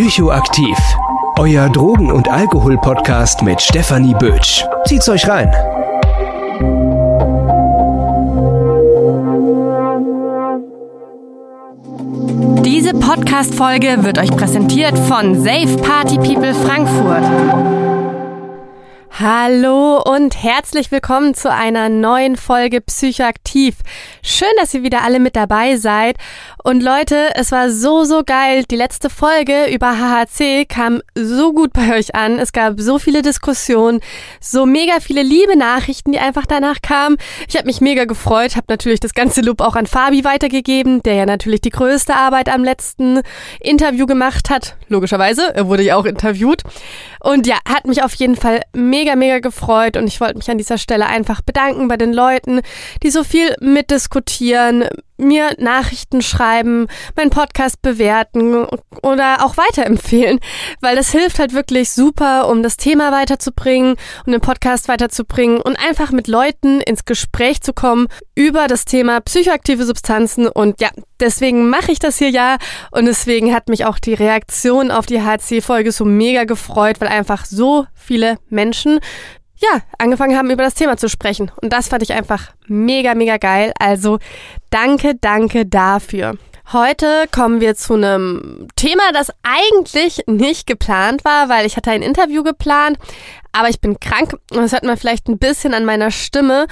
Psychoaktiv. Euer Drogen- und Alkohol-Podcast mit Stefanie Bötsch. Zieht's euch rein. Diese Podcast-Folge wird euch präsentiert von Safe Party People Frankfurt. Hallo und herzlich willkommen zu einer neuen Folge Psychoaktiv. Schön, dass ihr wieder alle mit dabei seid. Und Leute, es war so, so geil. Die letzte Folge über HHC kam so gut bei euch an. Es gab so viele Diskussionen, so mega viele liebe Nachrichten, die einfach danach kamen. Ich habe mich mega gefreut, habe natürlich das ganze Lob auch an Fabi weitergegeben, der ja natürlich die größte Arbeit am letzten Interview gemacht hat. Logischerweise, er wurde ja auch interviewt. Und ja, hat mich auf jeden Fall mega, mega gefreut. Und ich wollte mich an dieser Stelle einfach bedanken bei den Leuten, die so viel mitdiskutieren, mir Nachrichten schreiben, meinen Podcast bewerten oder auch weiterempfehlen, weil das hilft halt wirklich super, um das Thema weiterzubringen, um den Podcast weiterzubringen und einfach mit Leuten ins Gespräch zu kommen über das Thema psychoaktive Substanzen. Und ja, deswegen mache ich das hier ja. Und deswegen hat mich auch die Reaktion auf die HC-Folge so mega gefreut, weil einfach so viele Menschen ja, angefangen haben, über das Thema zu sprechen. Und das fand ich einfach mega, mega geil. Also danke, danke dafür. Heute kommen wir zu einem Thema, das eigentlich nicht geplant war, weil ich hatte ein Interview geplant, aber ich bin krank und das hört man vielleicht ein bisschen an meiner Stimme.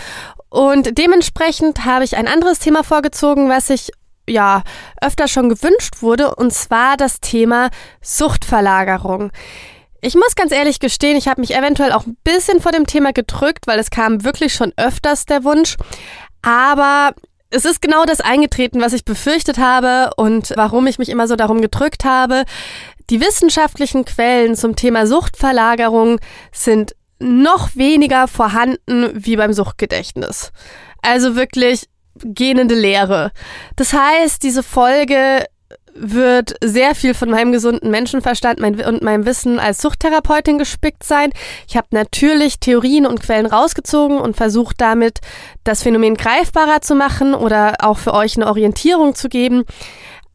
Und dementsprechend habe ich ein anderes Thema vorgezogen, was ich ja öfter schon gewünscht wurde, und zwar das Thema Suchtverlagerung. Ich muss ganz ehrlich gestehen, ich habe mich eventuell auch ein bisschen vor dem Thema gedrückt, weil es kam wirklich schon öfters der Wunsch. Aber es ist genau das eingetreten, was ich befürchtet habe und warum ich mich immer so darum gedrückt habe. Die wissenschaftlichen Quellen zum Thema Suchtverlagerung sind noch weniger vorhanden wie beim Suchtgedächtnis. Also wirklich gähnende Lehre. Das heißt, diese Folge wird sehr viel von meinem gesunden Menschenverstand und meinem Wissen als Suchttherapeutin gespickt sein. Ich habe natürlich Theorien und Quellen rausgezogen und versucht damit das Phänomen greifbarer zu machen oder auch für euch eine Orientierung zu geben.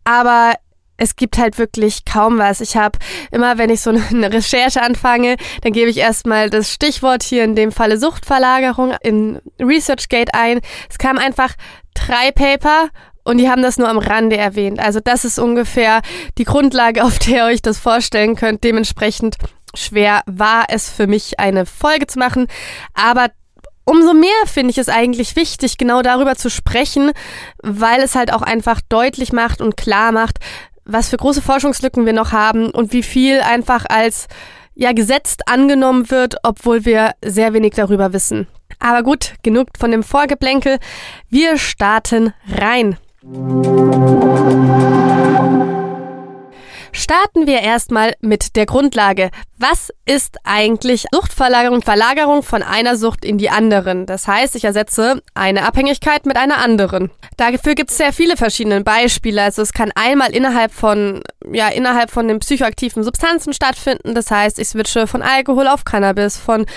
Aber es gibt halt wirklich kaum was. Ich habe immer, wenn ich so eine Recherche anfange, dann gebe ich erstmal das Stichwort hier in dem Falle Suchtverlagerung in ResearchGate ein. Es kam einfach drei Paper und die haben das nur am Rande erwähnt. Also das ist ungefähr die Grundlage, auf der ihr euch das vorstellen könnt. Dementsprechend schwer war es für mich, eine Folge zu machen. Aber umso mehr finde ich es eigentlich wichtig, genau darüber zu sprechen, weil es halt auch einfach deutlich macht und klar macht, was für große Forschungslücken wir noch haben und wie viel einfach als ja gesetzt angenommen wird, obwohl wir sehr wenig darüber wissen. Aber gut, genug von dem Vorgeplänkel. Wir starten rein. Música Starten wir erstmal mit der Grundlage. Was ist eigentlich Suchtverlagerung? Verlagerung von einer Sucht in die anderen. Das heißt, ich ersetze eine Abhängigkeit mit einer anderen. Dafür gibt es sehr viele verschiedene Beispiele. Also es kann einmal innerhalb von, ja, innerhalb von den psychoaktiven Substanzen stattfinden. Das heißt, ich switche von Alkohol auf Cannabis, von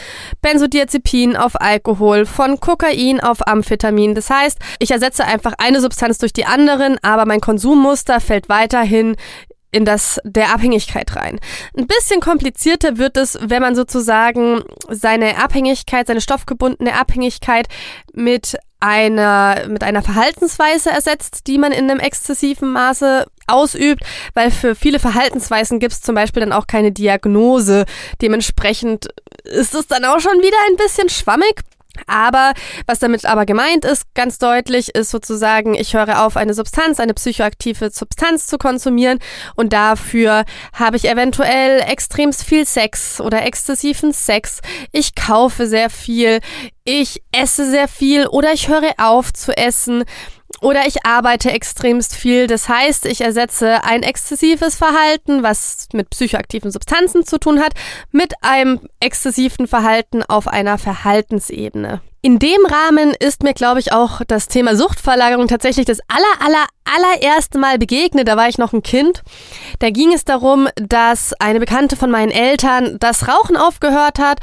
Benzodiazepin auf Alkohol, von Kokain auf Amphetamin. Das heißt, ich ersetze einfach eine Substanz durch die anderen, aber mein Konsummuster fällt weiterhin in das der Abhängigkeit rein. Ein bisschen komplizierter wird es, wenn man sozusagen seine Abhängigkeit, seine stoffgebundene Abhängigkeit mit einer, mit einer Verhaltensweise ersetzt, die man in einem exzessiven Maße ausübt, weil für viele Verhaltensweisen gibt es zum Beispiel dann auch keine Diagnose. Dementsprechend ist es dann auch schon wieder ein bisschen schwammig. Aber was damit aber gemeint ist, ganz deutlich, ist sozusagen, ich höre auf, eine Substanz, eine psychoaktive Substanz zu konsumieren und dafür habe ich eventuell extremst viel Sex oder exzessiven Sex. Ich kaufe sehr viel, ich esse sehr viel oder ich höre auf zu essen. Oder ich arbeite extremst viel. Das heißt, ich ersetze ein exzessives Verhalten, was mit psychoaktiven Substanzen zu tun hat, mit einem exzessiven Verhalten auf einer Verhaltensebene. In dem Rahmen ist mir, glaube ich, auch das Thema Suchtverlagerung tatsächlich das aller, aller, allererste Mal begegnet. Da war ich noch ein Kind. Da ging es darum, dass eine Bekannte von meinen Eltern das Rauchen aufgehört hat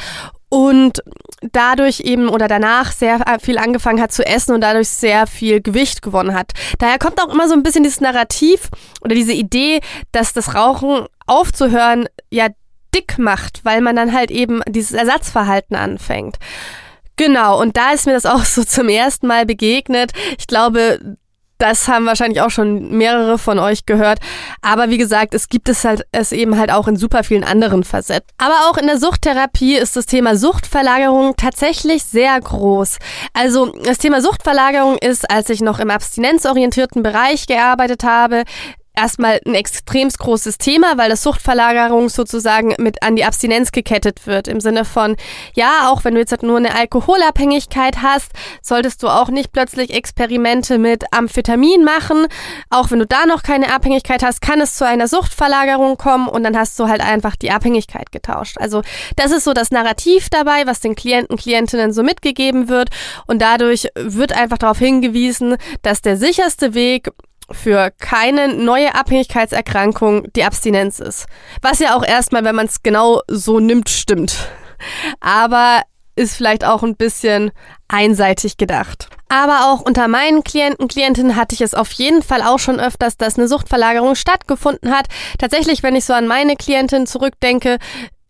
und dadurch eben oder danach sehr viel angefangen hat zu essen und dadurch sehr viel Gewicht gewonnen hat. Daher kommt auch immer so ein bisschen dieses Narrativ oder diese Idee, dass das Rauchen aufzuhören, ja dick macht, weil man dann halt eben dieses Ersatzverhalten anfängt. Genau, und da ist mir das auch so zum ersten Mal begegnet. Ich glaube, das haben wahrscheinlich auch schon mehrere von euch gehört. Aber wie gesagt, es gibt es halt es eben halt auch in super vielen anderen Facetten. Aber auch in der Suchttherapie ist das Thema Suchtverlagerung tatsächlich sehr groß. Also das Thema Suchtverlagerung ist, als ich noch im abstinenzorientierten Bereich gearbeitet habe, erstmal ein extrem großes Thema, weil das Suchtverlagerung sozusagen mit an die Abstinenz gekettet wird. Im Sinne von, ja, auch wenn du jetzt halt nur eine Alkoholabhängigkeit hast, solltest du auch nicht plötzlich Experimente mit Amphetamin machen. Auch wenn du da noch keine Abhängigkeit hast, kann es zu einer Suchtverlagerung kommen und dann hast du halt einfach die Abhängigkeit getauscht. Also das ist so das Narrativ dabei, was den Klienten, Klientinnen so mitgegeben wird und dadurch wird einfach darauf hingewiesen, dass der sicherste Weg für keine neue Abhängigkeitserkrankung die Abstinenz ist. Was ja auch erstmal, wenn man es genau so nimmt, stimmt. Aber ist vielleicht auch ein bisschen einseitig gedacht. Aber auch unter meinen Klienten, Klientinnen hatte ich es auf jeden Fall auch schon öfters, dass eine Suchtverlagerung stattgefunden hat. Tatsächlich, wenn ich so an meine Klientin zurückdenke,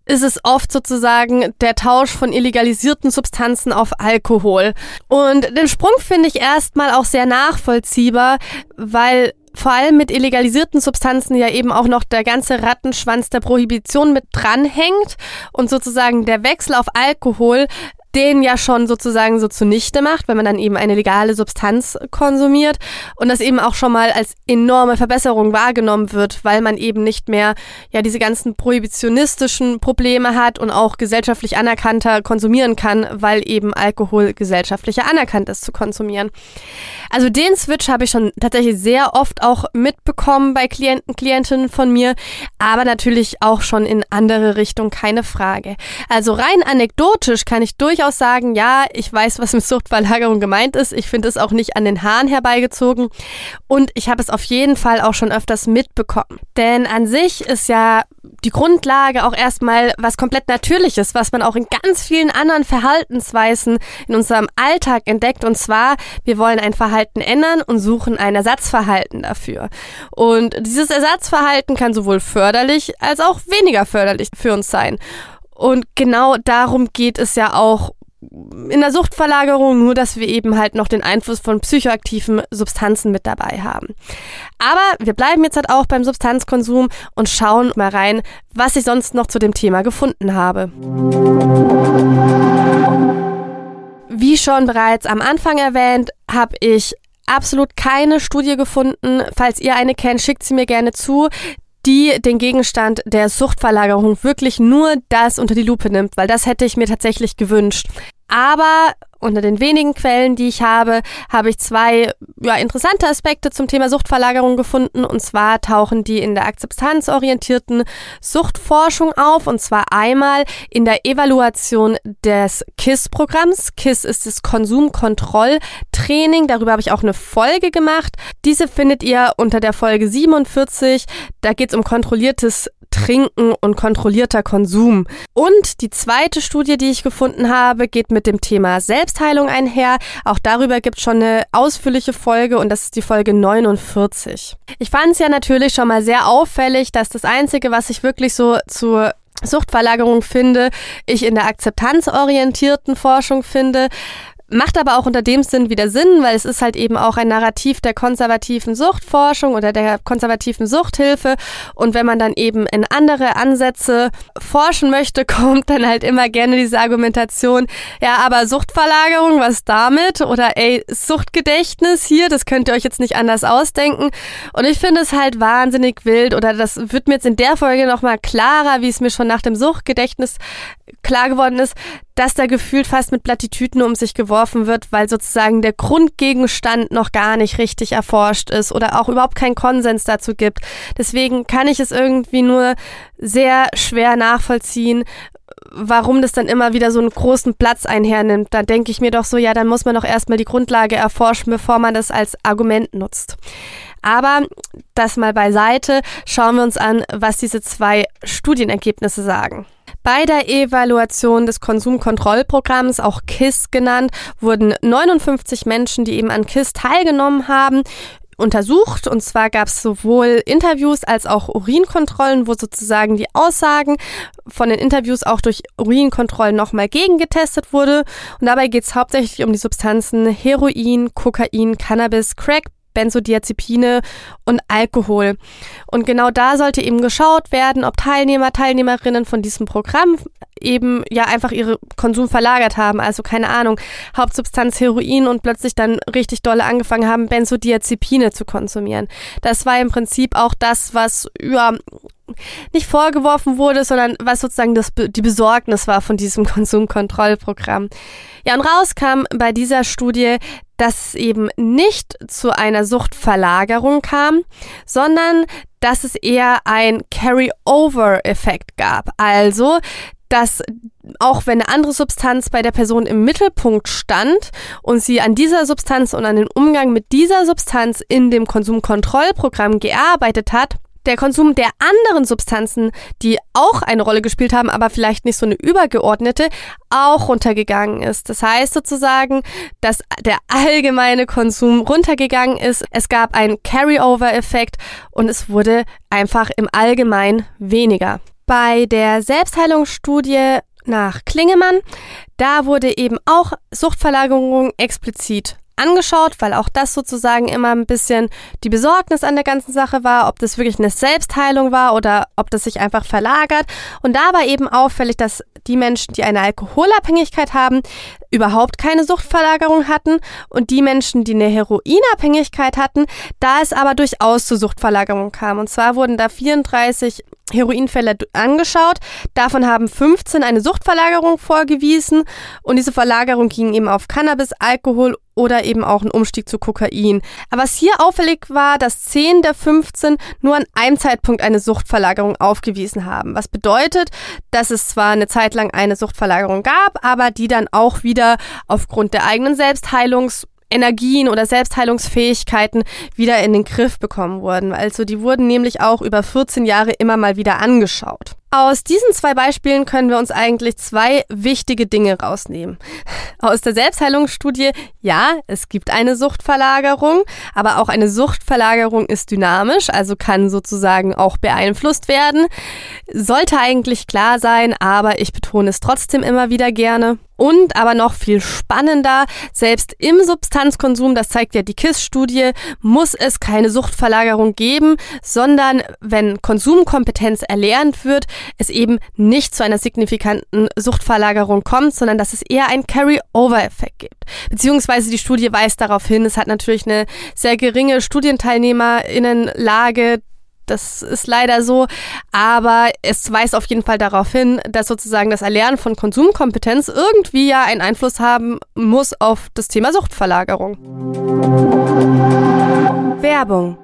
ist es oft sozusagen der Tausch von illegalisierten Substanzen auf Alkohol. Und den Sprung finde ich erstmal auch sehr nachvollziehbar, weil vor allem mit illegalisierten Substanzen ja eben auch noch der ganze Rattenschwanz der Prohibition mit dranhängt und sozusagen der Wechsel auf Alkohol den ja schon sozusagen so zunichte macht, wenn man dann eben eine legale Substanz konsumiert und das eben auch schon mal als enorme Verbesserung wahrgenommen wird, weil man eben nicht mehr ja diese ganzen prohibitionistischen Probleme hat und auch gesellschaftlich anerkannter konsumieren kann, weil eben Alkohol gesellschaftlicher anerkannt ist zu konsumieren. Also den Switch habe ich schon tatsächlich sehr oft auch mitbekommen bei Klienten, Klientinnen von mir, aber natürlich auch schon in andere Richtungen, keine Frage. Also rein anekdotisch kann ich durchaus durchaus sagen, ja, ich weiß, was mit Suchtverlagerung gemeint ist. Ich finde es auch nicht an den Haaren herbeigezogen. Und ich habe es auf jeden Fall auch schon öfters mitbekommen. Denn an sich ist ja die Grundlage auch erstmal was komplett Natürliches, was man auch in ganz vielen anderen Verhaltensweisen in unserem Alltag entdeckt. Und zwar, wir wollen ein Verhalten ändern und suchen ein Ersatzverhalten dafür. Und dieses Ersatzverhalten kann sowohl förderlich als auch weniger förderlich für uns sein. Und genau darum geht es ja auch in der Suchtverlagerung, nur dass wir eben halt noch den Einfluss von psychoaktiven Substanzen mit dabei haben. Aber wir bleiben jetzt halt auch beim Substanzkonsum und schauen mal rein, was ich sonst noch zu dem Thema gefunden habe. Wie schon bereits am Anfang erwähnt, habe ich absolut keine Studie gefunden. Falls ihr eine kennt, schickt sie mir gerne zu die den Gegenstand der Suchtverlagerung wirklich nur das unter die Lupe nimmt, weil das hätte ich mir tatsächlich gewünscht. Aber unter den wenigen Quellen, die ich habe, habe ich zwei ja, interessante Aspekte zum Thema Suchtverlagerung gefunden. Und zwar tauchen die in der akzeptanzorientierten Suchtforschung auf. Und zwar einmal in der Evaluation des KISS-Programms. KISS ist das Konsumkontrolltraining. Darüber habe ich auch eine Folge gemacht. Diese findet ihr unter der Folge 47. Da geht es um kontrolliertes Trinken und kontrollierter Konsum. Und die zweite Studie, die ich gefunden habe, geht mit dem Thema Selbstheilung einher. Auch darüber gibt es schon eine ausführliche Folge und das ist die Folge 49. Ich fand es ja natürlich schon mal sehr auffällig, dass das Einzige, was ich wirklich so zur Suchtverlagerung finde, ich in der akzeptanzorientierten Forschung finde. Macht aber auch unter dem Sinn wieder Sinn, weil es ist halt eben auch ein Narrativ der konservativen Suchtforschung oder der konservativen Suchthilfe. Und wenn man dann eben in andere Ansätze forschen möchte, kommt dann halt immer gerne diese Argumentation, ja, aber Suchtverlagerung, was damit? Oder ey, Suchtgedächtnis hier, das könnt ihr euch jetzt nicht anders ausdenken. Und ich finde es halt wahnsinnig wild oder das wird mir jetzt in der Folge nochmal klarer, wie es mir schon nach dem Suchtgedächtnis klar geworden ist, dass da gefühlt fast mit Plattitüten um sich geworfen wird, weil sozusagen der Grundgegenstand noch gar nicht richtig erforscht ist oder auch überhaupt keinen Konsens dazu gibt. Deswegen kann ich es irgendwie nur sehr schwer nachvollziehen, warum das dann immer wieder so einen großen Platz einhernimmt. Da denke ich mir doch so, ja, dann muss man doch erstmal die Grundlage erforschen, bevor man das als Argument nutzt. Aber das mal beiseite, schauen wir uns an, was diese zwei Studienergebnisse sagen. Bei der Evaluation des Konsumkontrollprogramms, auch KISS genannt, wurden 59 Menschen, die eben an KISS teilgenommen haben, untersucht. Und zwar gab es sowohl Interviews als auch Urinkontrollen, wo sozusagen die Aussagen von den Interviews auch durch Urinkontrollen nochmal gegengetestet wurde. Und dabei geht es hauptsächlich um die Substanzen Heroin, Kokain, Cannabis, Crack, Benzodiazepine und Alkohol. Und genau da sollte eben geschaut werden, ob Teilnehmer, Teilnehmerinnen von diesem Programm eben ja einfach ihre Konsum verlagert haben. Also keine Ahnung, Hauptsubstanz Heroin und plötzlich dann richtig dolle angefangen haben, Benzodiazepine zu konsumieren. Das war im Prinzip auch das, was ja nicht vorgeworfen wurde, sondern was sozusagen das, die Besorgnis war von diesem Konsumkontrollprogramm. Ja, und rauskam bei dieser Studie, dass es eben nicht zu einer Suchtverlagerung kam, sondern dass es eher ein Carry-over-Effekt gab. Also, dass auch wenn eine andere Substanz bei der Person im Mittelpunkt stand und sie an dieser Substanz und an den Umgang mit dieser Substanz in dem Konsumkontrollprogramm gearbeitet hat, der Konsum der anderen Substanzen, die auch eine Rolle gespielt haben, aber vielleicht nicht so eine übergeordnete, auch runtergegangen ist. Das heißt sozusagen, dass der allgemeine Konsum runtergegangen ist. Es gab einen Carry-over-Effekt und es wurde einfach im Allgemeinen weniger. Bei der Selbstheilungsstudie nach Klingemann, da wurde eben auch Suchtverlagerung explizit angeschaut, weil auch das sozusagen immer ein bisschen die Besorgnis an der ganzen Sache war, ob das wirklich eine Selbstheilung war oder ob das sich einfach verlagert. Und da war eben auffällig, dass die Menschen, die eine Alkoholabhängigkeit haben, überhaupt keine Suchtverlagerung hatten und die Menschen, die eine Heroinabhängigkeit hatten, da es aber durchaus zu Suchtverlagerung kam. Und zwar wurden da 34 Heroinfälle angeschaut. Davon haben 15 eine Suchtverlagerung vorgewiesen und diese Verlagerung ging eben auf Cannabis, Alkohol oder eben auch ein Umstieg zu Kokain. Aber was hier auffällig war, dass 10 der 15 nur an einem Zeitpunkt eine Suchtverlagerung aufgewiesen haben. Was bedeutet, dass es zwar eine Zeit lang eine Suchtverlagerung gab, aber die dann auch wieder aufgrund der eigenen Selbstheilungs Energien oder Selbstheilungsfähigkeiten wieder in den Griff bekommen wurden. Also die wurden nämlich auch über 14 Jahre immer mal wieder angeschaut. Aus diesen zwei Beispielen können wir uns eigentlich zwei wichtige Dinge rausnehmen. Aus der Selbstheilungsstudie, ja, es gibt eine Suchtverlagerung, aber auch eine Suchtverlagerung ist dynamisch, also kann sozusagen auch beeinflusst werden. Sollte eigentlich klar sein, aber ich betone es trotzdem immer wieder gerne. Und aber noch viel spannender, selbst im Substanzkonsum, das zeigt ja die KISS-Studie, muss es keine Suchtverlagerung geben, sondern wenn Konsumkompetenz erlernt wird, es eben nicht zu einer signifikanten Suchtverlagerung kommt, sondern dass es eher einen Carry-Over-Effekt gibt. Beziehungsweise die Studie weist darauf hin, es hat natürlich eine sehr geringe Studienteilnehmerinnenlage, das ist leider so, aber es weist auf jeden Fall darauf hin, dass sozusagen das Erlernen von Konsumkompetenz irgendwie ja einen Einfluss haben muss auf das Thema Suchtverlagerung. Werbung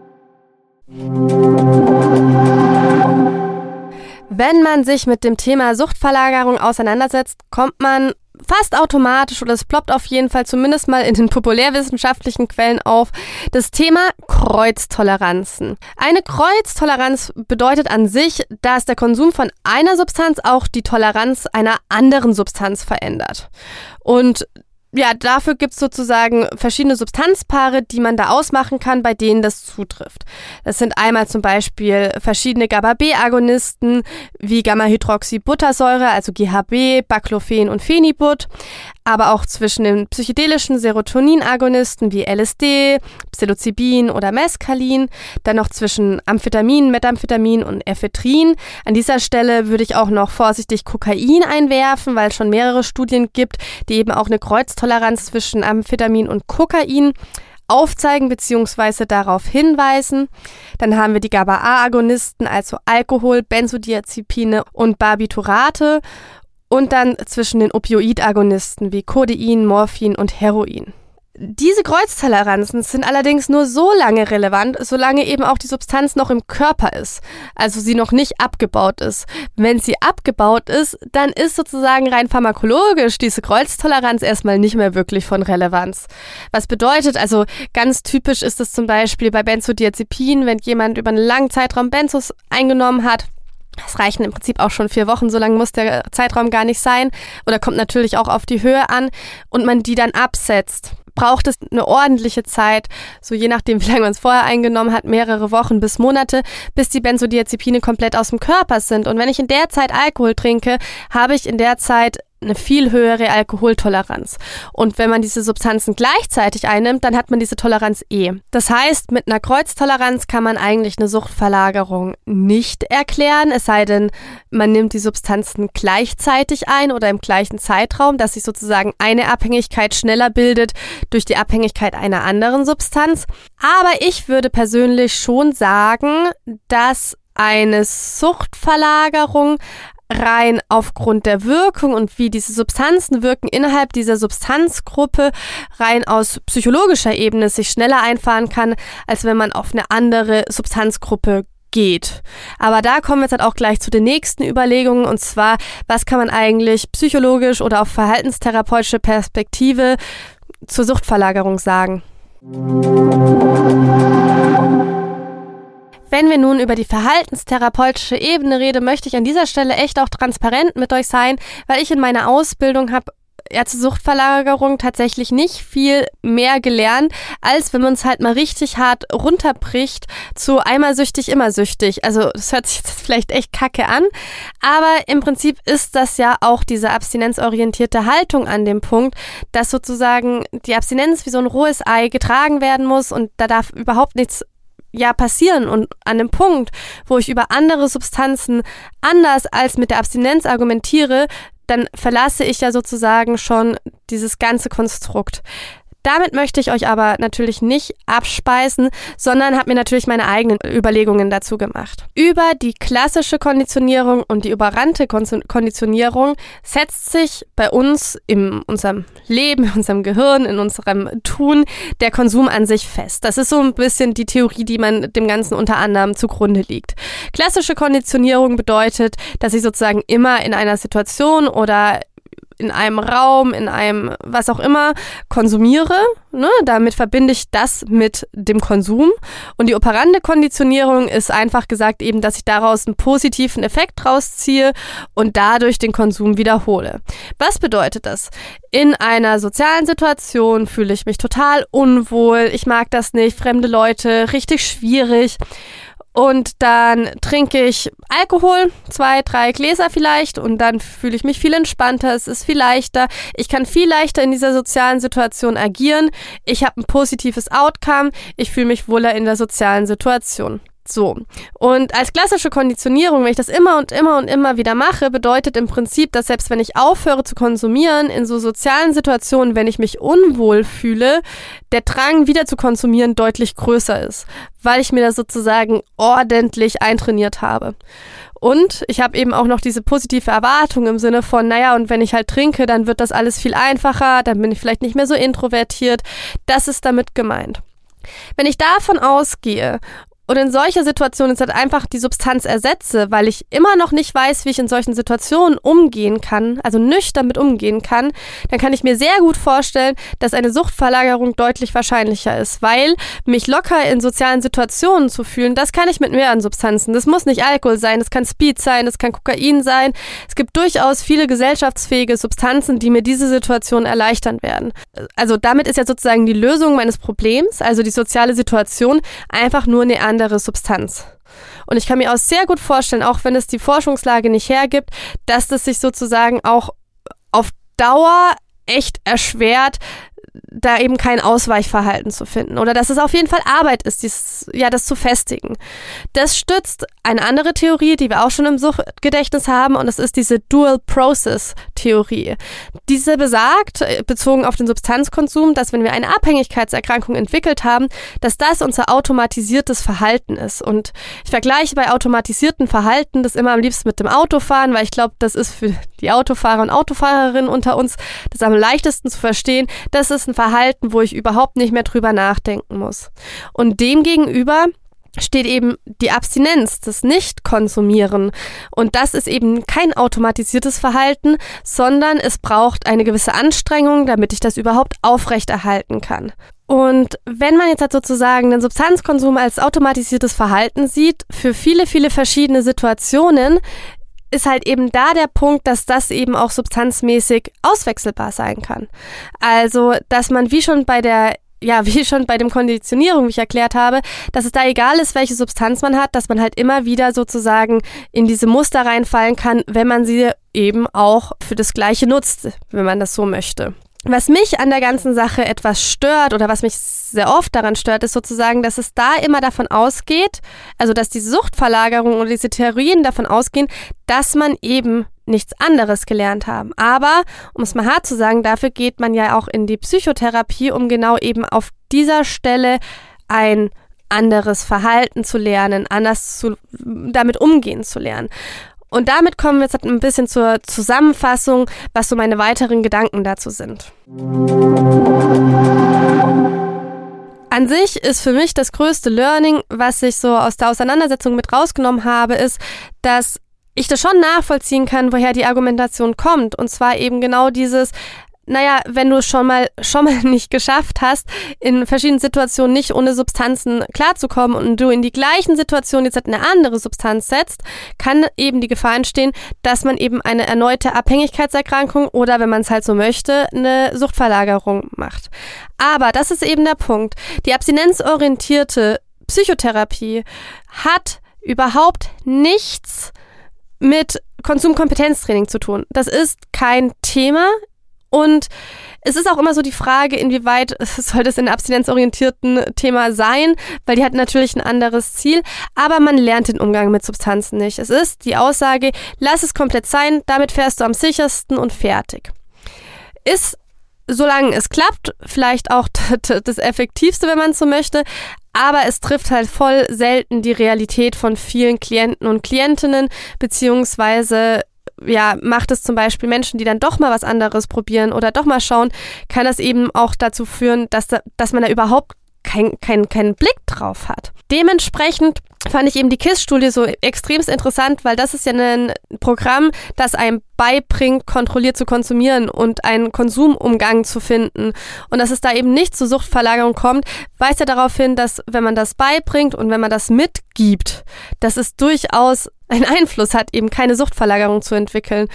wenn man sich mit dem Thema Suchtverlagerung auseinandersetzt, kommt man fast automatisch oder es ploppt auf jeden Fall zumindest mal in den populärwissenschaftlichen Quellen auf, das Thema Kreuztoleranzen. Eine Kreuztoleranz bedeutet an sich, dass der Konsum von einer Substanz auch die Toleranz einer anderen Substanz verändert. Und ja, dafür gibt es sozusagen verschiedene Substanzpaare, die man da ausmachen kann, bei denen das zutrifft. Das sind einmal zum Beispiel verschiedene GABA-B-Agonisten wie Gamma-Hydroxybuttersäure, also GHB, Baclofen und Phenibut, aber auch zwischen den psychedelischen Serotonin-Agonisten wie LSD, Psilocybin oder Mescalin, dann noch zwischen Amphetamin, Methamphetamin und Ephedrin. An dieser Stelle würde ich auch noch vorsichtig Kokain einwerfen, weil es schon mehrere Studien gibt, die eben auch eine Kreuztoleranz zwischen Amphetamin und Kokain aufzeigen bzw. darauf hinweisen. Dann haben wir die GABA-A-Agonisten, also Alkohol, Benzodiazepine und Barbiturate und dann zwischen den Opioidagonisten wie Codein, Morphin und Heroin. Diese Kreuztoleranzen sind allerdings nur so lange relevant, solange eben auch die Substanz noch im Körper ist, also sie noch nicht abgebaut ist. Wenn sie abgebaut ist, dann ist sozusagen rein pharmakologisch diese Kreuztoleranz erstmal nicht mehr wirklich von Relevanz. Was bedeutet, also ganz typisch ist es zum Beispiel bei Benzodiazepin, wenn jemand über einen langen Zeitraum Benzos eingenommen hat, es reichen im Prinzip auch schon vier Wochen, so lang muss der Zeitraum gar nicht sein oder kommt natürlich auch auf die Höhe an und man die dann absetzt. braucht es eine ordentliche Zeit, so je nachdem, wie lange man es vorher eingenommen hat, mehrere Wochen bis Monate, bis die Benzodiazepine komplett aus dem Körper sind. Und wenn ich in der Zeit Alkohol trinke, habe ich in der Zeit eine viel höhere Alkoholtoleranz. Und wenn man diese Substanzen gleichzeitig einnimmt, dann hat man diese Toleranz eh. Das heißt, mit einer Kreuztoleranz kann man eigentlich eine Suchtverlagerung nicht erklären, es sei denn, man nimmt die Substanzen gleichzeitig ein oder im gleichen Zeitraum, dass sich sozusagen eine Abhängigkeit schneller bildet durch die Abhängigkeit einer anderen Substanz. Aber ich würde persönlich schon sagen, dass eine Suchtverlagerung rein aufgrund der Wirkung und wie diese Substanzen wirken innerhalb dieser Substanzgruppe rein aus psychologischer Ebene sich schneller einfahren kann, als wenn man auf eine andere Substanzgruppe geht. Aber da kommen wir jetzt halt auch gleich zu den nächsten Überlegungen und zwar, was kann man eigentlich psychologisch oder auf verhaltenstherapeutische Perspektive zur Suchtverlagerung sagen? Wenn wir nun über die verhaltenstherapeutische Ebene reden, möchte ich an dieser Stelle echt auch transparent mit euch sein, weil ich in meiner Ausbildung habe ja zur Suchtverlagerung tatsächlich nicht viel mehr gelernt, als wenn man es halt mal richtig hart runterbricht zu einmal süchtig, immer süchtig. Also das hört sich jetzt vielleicht echt kacke an, aber im Prinzip ist das ja auch diese abstinenzorientierte Haltung an dem Punkt, dass sozusagen die Abstinenz wie so ein rohes Ei getragen werden muss und da darf überhaupt nichts ja passieren und an dem Punkt, wo ich über andere Substanzen anders als mit der Abstinenz argumentiere, dann verlasse ich ja sozusagen schon dieses ganze Konstrukt. Damit möchte ich euch aber natürlich nicht abspeisen, sondern habe mir natürlich meine eigenen Überlegungen dazu gemacht. Über die klassische Konditionierung und die überrannte Konditionierung setzt sich bei uns in unserem Leben, in unserem Gehirn, in unserem Tun der Konsum an sich fest. Das ist so ein bisschen die Theorie, die man dem Ganzen unter anderem zugrunde liegt. Klassische Konditionierung bedeutet, dass ich sozusagen immer in einer Situation oder in einem Raum, in einem was auch immer konsumiere. Ne? Damit verbinde ich das mit dem Konsum. Und die operante Konditionierung ist einfach gesagt eben, dass ich daraus einen positiven Effekt rausziehe und dadurch den Konsum wiederhole. Was bedeutet das? In einer sozialen Situation fühle ich mich total unwohl, ich mag das nicht, fremde Leute, richtig schwierig. Und dann trinke ich Alkohol, zwei, drei Gläser vielleicht, und dann fühle ich mich viel entspannter, es ist viel leichter. Ich kann viel leichter in dieser sozialen Situation agieren. Ich habe ein positives Outcome. Ich fühle mich wohler in der sozialen Situation. So. Und als klassische Konditionierung, wenn ich das immer und immer und immer wieder mache, bedeutet im Prinzip, dass selbst wenn ich aufhöre zu konsumieren, in so sozialen Situationen, wenn ich mich unwohl fühle, der Drang wieder zu konsumieren deutlich größer ist, weil ich mir das sozusagen ordentlich eintrainiert habe. Und ich habe eben auch noch diese positive Erwartung im Sinne von, naja, und wenn ich halt trinke, dann wird das alles viel einfacher, dann bin ich vielleicht nicht mehr so introvertiert. Das ist damit gemeint. Wenn ich davon ausgehe und in solcher Situation ist halt einfach die Substanz ersetze, weil ich immer noch nicht weiß, wie ich in solchen Situationen umgehen kann, also nüchtern mit umgehen kann, dann kann ich mir sehr gut vorstellen, dass eine Suchtverlagerung deutlich wahrscheinlicher ist, weil mich locker in sozialen Situationen zu fühlen, das kann ich mit mehreren Substanzen. Das muss nicht Alkohol sein, das kann Speed sein, das kann Kokain sein. Es gibt durchaus viele gesellschaftsfähige Substanzen, die mir diese Situation erleichtern werden. Also damit ist ja sozusagen die Lösung meines Problems, also die soziale Situation, einfach nur eine andere andere Substanz. Und ich kann mir auch sehr gut vorstellen, auch wenn es die Forschungslage nicht hergibt, dass das sich sozusagen auch auf Dauer echt erschwert, da eben kein Ausweichverhalten zu finden oder dass es auf jeden Fall Arbeit ist, dies, ja, das zu festigen. Das stützt eine andere Theorie, die wir auch schon im Suchtgedächtnis haben und das ist diese Dual Process Theorie. Diese besagt, bezogen auf den Substanzkonsum, dass wenn wir eine Abhängigkeitserkrankung entwickelt haben, dass das unser automatisiertes Verhalten ist. Und ich vergleiche bei automatisierten Verhalten das immer am liebsten mit dem Autofahren, weil ich glaube, das ist für die Autofahrer und Autofahrerinnen unter uns das am leichtesten zu verstehen. Das ist ein Verhalten, wo ich überhaupt nicht mehr drüber nachdenken muss. Und demgegenüber steht eben die Abstinenz, das Nicht-Konsumieren. Und das ist eben kein automatisiertes Verhalten, sondern es braucht eine gewisse Anstrengung, damit ich das überhaupt aufrechterhalten kann. Und wenn man jetzt halt sozusagen den Substanzkonsum als automatisiertes Verhalten sieht, für viele, viele verschiedene Situationen, ist halt eben da der Punkt, dass das eben auch substanzmäßig auswechselbar sein kann. Also, dass man wie schon bei der ja, wie schon bei dem Konditionierung, wie ich erklärt habe, dass es da egal ist, welche Substanz man hat, dass man halt immer wieder sozusagen in diese Muster reinfallen kann, wenn man sie eben auch für das Gleiche nutzt, wenn man das so möchte. Was mich an der ganzen Sache etwas stört oder was mich sehr oft daran stört, ist sozusagen, dass es da immer davon ausgeht, also dass diese Suchtverlagerung oder diese Theorien davon ausgehen, dass man eben nichts anderes gelernt haben. Aber, um es mal hart zu sagen, dafür geht man ja auch in die Psychotherapie, um genau eben auf dieser Stelle ein anderes Verhalten zu lernen, anders zu, damit umgehen zu lernen. Und damit kommen wir jetzt ein bisschen zur Zusammenfassung, was so meine weiteren Gedanken dazu sind. An sich ist für mich das größte Learning, was ich so aus der Auseinandersetzung mit rausgenommen habe, ist, dass ich das schon nachvollziehen kann, woher die Argumentation kommt. Und zwar eben genau dieses, naja, wenn du schon mal schon mal nicht geschafft hast, in verschiedenen Situationen nicht ohne Substanzen klarzukommen und du in die gleichen Situationen jetzt eine andere Substanz setzt, kann eben die Gefahr entstehen, dass man eben eine erneute Abhängigkeitserkrankung oder, wenn man es halt so möchte, eine Suchtverlagerung macht. Aber das ist eben der Punkt. Die abstinenzorientierte Psychotherapie hat überhaupt nichts mit Konsumkompetenztraining zu tun. Das ist kein Thema und es ist auch immer so die Frage, inwieweit soll das in abstinenzorientierten Thema sein, weil die hat natürlich ein anderes Ziel, aber man lernt den Umgang mit Substanzen nicht. Es ist die Aussage, lass es komplett sein, damit fährst du am sichersten und fertig. Ist, solange es klappt, vielleicht auch das Effektivste, wenn man so möchte, aber es trifft halt voll selten die Realität von vielen Klienten und Klientinnen, beziehungsweise ja, macht es zum Beispiel Menschen, die dann doch mal was anderes probieren oder doch mal schauen, kann das eben auch dazu führen, dass, da, dass man da überhaupt keinen kein, kein Blick drauf hat. Dementsprechend fand ich eben die KISS-Studie so extremst interessant, weil das ist ja ein Programm, das einem beibringt, kontrolliert zu konsumieren und einen Konsumumgang zu finden. Und dass es da eben nicht zu Suchtverlagerung kommt, weist ja darauf hin, dass wenn man das beibringt und wenn man das mitgibt, dass es durchaus einen Einfluss hat, eben keine Suchtverlagerung zu entwickeln.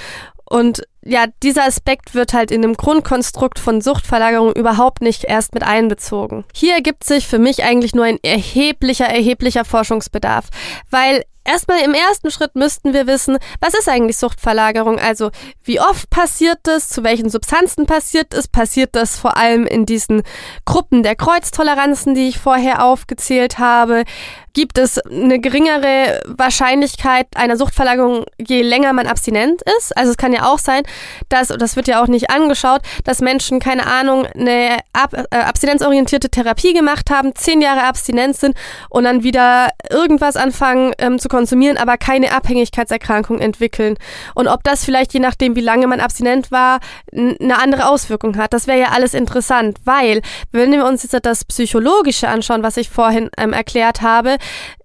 Und ja, dieser Aspekt wird halt in dem Grundkonstrukt von Suchtverlagerung überhaupt nicht erst mit einbezogen. Hier ergibt sich für mich eigentlich nur ein erheblicher, erheblicher Forschungsbedarf, weil Erstmal im ersten Schritt müssten wir wissen, was ist eigentlich Suchtverlagerung? Also wie oft passiert das? Zu welchen Substanzen passiert es? Passiert das vor allem in diesen Gruppen der Kreuztoleranzen, die ich vorher aufgezählt habe? Gibt es eine geringere Wahrscheinlichkeit einer Suchtverlagerung, je länger man abstinent ist? Also es kann ja auch sein, dass, und das wird ja auch nicht angeschaut, dass Menschen, keine Ahnung, eine ab, äh, abstinenzorientierte Therapie gemacht haben, zehn Jahre abstinent sind und dann wieder irgendwas anfangen ähm, zu konsumieren, aber keine Abhängigkeitserkrankung entwickeln. Und ob das vielleicht, je nachdem, wie lange man abstinent war, eine andere Auswirkung hat. Das wäre ja alles interessant, weil, wenn wir uns jetzt das Psychologische anschauen, was ich vorhin ähm, erklärt habe,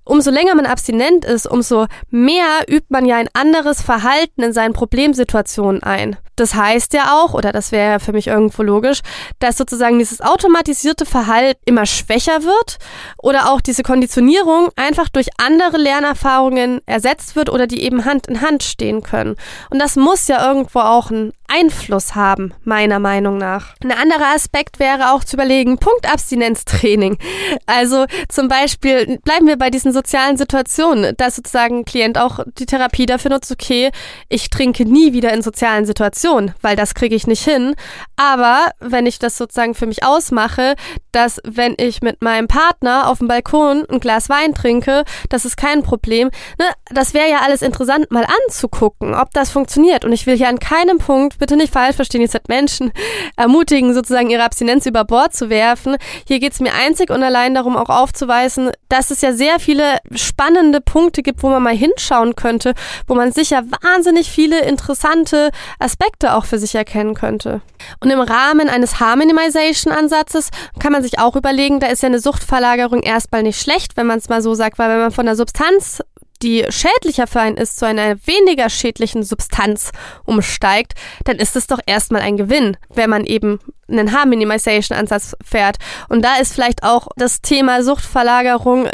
umso länger man abstinent ist, umso mehr übt man ja ein anderes Verhalten in seinen Problemsituationen ein. Das heißt ja auch, oder das wäre ja für mich irgendwo logisch, dass sozusagen dieses automatisierte Verhalten immer schwächer wird oder auch diese Konditionierung einfach durch andere Lernerfahrungen ersetzt wird oder die eben Hand in Hand stehen können. Und das muss ja irgendwo auch einen Einfluss haben, meiner Meinung nach. Ein anderer Aspekt wäre auch zu überlegen, Punktabstinenztraining. Also zum Beispiel bleiben wir bei diesen sozialen Situationen, dass sozusagen ein Klient auch die Therapie dafür nutzt, okay, ich trinke nie wieder in sozialen Situationen, weil das kriege ich nicht hin. Aber wenn ich das sozusagen für mich ausmache, dass wenn ich mit meinem Partner auf dem Balkon ein Glas Wein trinke, das ist kein Problem. Ne? Das wäre ja alles interessant mal anzugucken, ob das funktioniert. Und ich will hier an keinem Punkt, bitte nicht falsch verstehen, jetzt hat Menschen ermutigen, sozusagen ihre Abstinenz über Bord zu werfen. Hier geht es mir einzig und allein darum, auch aufzuweisen, dass es ja sehr viele spannende Punkte gibt, wo man mal hinschauen könnte, wo man sicher wahnsinnig viele interessante Aspekte auch für sich erkennen könnte. Und im Rahmen eines Harmonization-Ansatzes kann man sich auch überlegen, da ist ja eine Suchtverlagerung erstmal nicht schlecht, wenn man es mal so sagt, weil wenn man von der Substanz die schädlicher für einen ist, zu einer weniger schädlichen Substanz umsteigt, dann ist es doch erstmal ein Gewinn, wenn man eben einen Harm-Minimization-Ansatz fährt. Und da ist vielleicht auch das Thema Suchtverlagerung,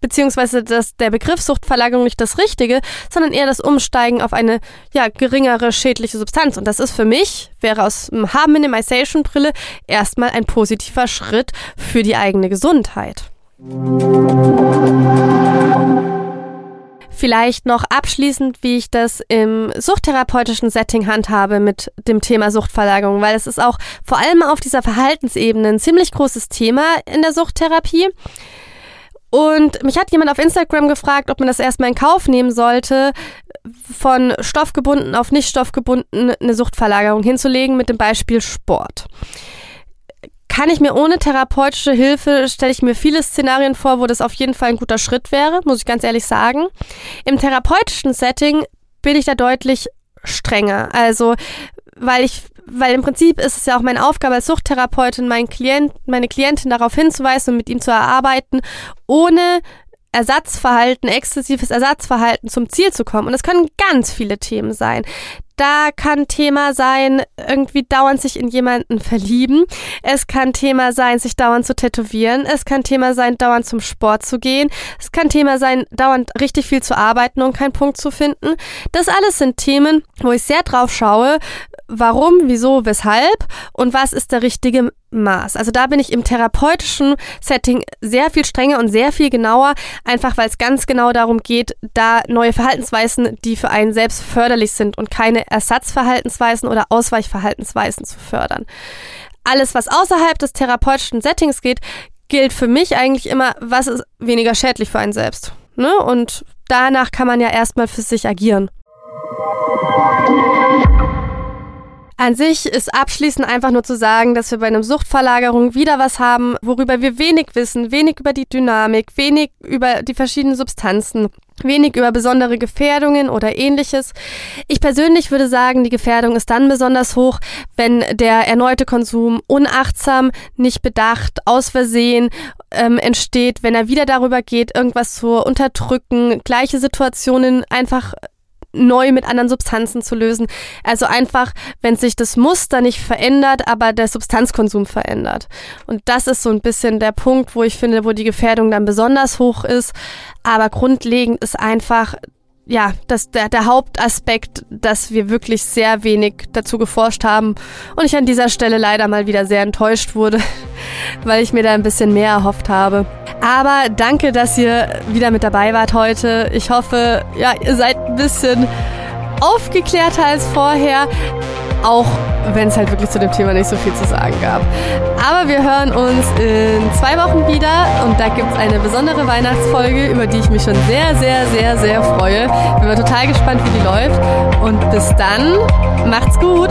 beziehungsweise das, der Begriff Suchtverlagerung nicht das Richtige, sondern eher das Umsteigen auf eine ja, geringere schädliche Substanz. Und das ist für mich, wäre aus Harm-Minimization-Brille erstmal ein positiver Schritt für die eigene Gesundheit. Vielleicht noch abschließend, wie ich das im suchttherapeutischen Setting handhabe mit dem Thema Suchtverlagerung, weil es ist auch vor allem auf dieser Verhaltensebene ein ziemlich großes Thema in der Suchttherapie. Und mich hat jemand auf Instagram gefragt, ob man das erstmal in Kauf nehmen sollte, von stoffgebunden auf nicht stoffgebunden eine Suchtverlagerung hinzulegen mit dem Beispiel Sport kann ich mir ohne therapeutische Hilfe, stelle ich mir viele Szenarien vor, wo das auf jeden Fall ein guter Schritt wäre, muss ich ganz ehrlich sagen. Im therapeutischen Setting bin ich da deutlich strenger. Also, weil ich weil im Prinzip ist es ja auch meine Aufgabe als Suchttherapeutin, meinen Klient, meine Klientin darauf hinzuweisen und mit ihm zu erarbeiten, ohne Ersatzverhalten, exzessives Ersatzverhalten zum Ziel zu kommen. Und es können ganz viele Themen sein. Da kann Thema sein, irgendwie dauernd sich in jemanden verlieben. Es kann Thema sein, sich dauernd zu tätowieren. Es kann Thema sein, dauernd zum Sport zu gehen. Es kann Thema sein, dauernd richtig viel zu arbeiten und keinen Punkt zu finden. Das alles sind Themen, wo ich sehr drauf schaue, warum, wieso, weshalb und was ist der richtige Maß. Also da bin ich im therapeutischen Setting sehr viel strenger und sehr viel genauer, einfach weil es ganz genau darum geht, da neue Verhaltensweisen, die für einen selbst förderlich sind und keine Ersatzverhaltensweisen oder Ausweichverhaltensweisen zu fördern. Alles, was außerhalb des therapeutischen Settings geht, gilt für mich eigentlich immer, was ist weniger schädlich für einen selbst. Ne? Und danach kann man ja erstmal für sich agieren. An sich ist abschließend einfach nur zu sagen, dass wir bei einem Suchtverlagerung wieder was haben, worüber wir wenig wissen, wenig über die Dynamik, wenig über die verschiedenen Substanzen, wenig über besondere Gefährdungen oder ähnliches. Ich persönlich würde sagen, die Gefährdung ist dann besonders hoch, wenn der erneute Konsum unachtsam, nicht bedacht, aus Versehen ähm, entsteht, wenn er wieder darüber geht, irgendwas zu unterdrücken, gleiche Situationen einfach neu mit anderen Substanzen zu lösen. Also einfach, wenn sich das Muster nicht verändert, aber der Substanzkonsum verändert. Und das ist so ein bisschen der Punkt, wo ich finde, wo die Gefährdung dann besonders hoch ist. Aber grundlegend ist einfach ja, das, der, der Hauptaspekt, dass wir wirklich sehr wenig dazu geforscht haben und ich an dieser Stelle leider mal wieder sehr enttäuscht wurde, weil ich mir da ein bisschen mehr erhofft habe. Aber danke, dass ihr wieder mit dabei wart heute. Ich hoffe, ja, ihr seid ein bisschen aufgeklärter als vorher. Auch wenn es halt wirklich zu dem Thema nicht so viel zu sagen gab. Aber wir hören uns in zwei Wochen wieder und da gibt es eine besondere Weihnachtsfolge, über die ich mich schon sehr, sehr, sehr, sehr freue. Bin mal total gespannt, wie die läuft. Und bis dann, macht's gut!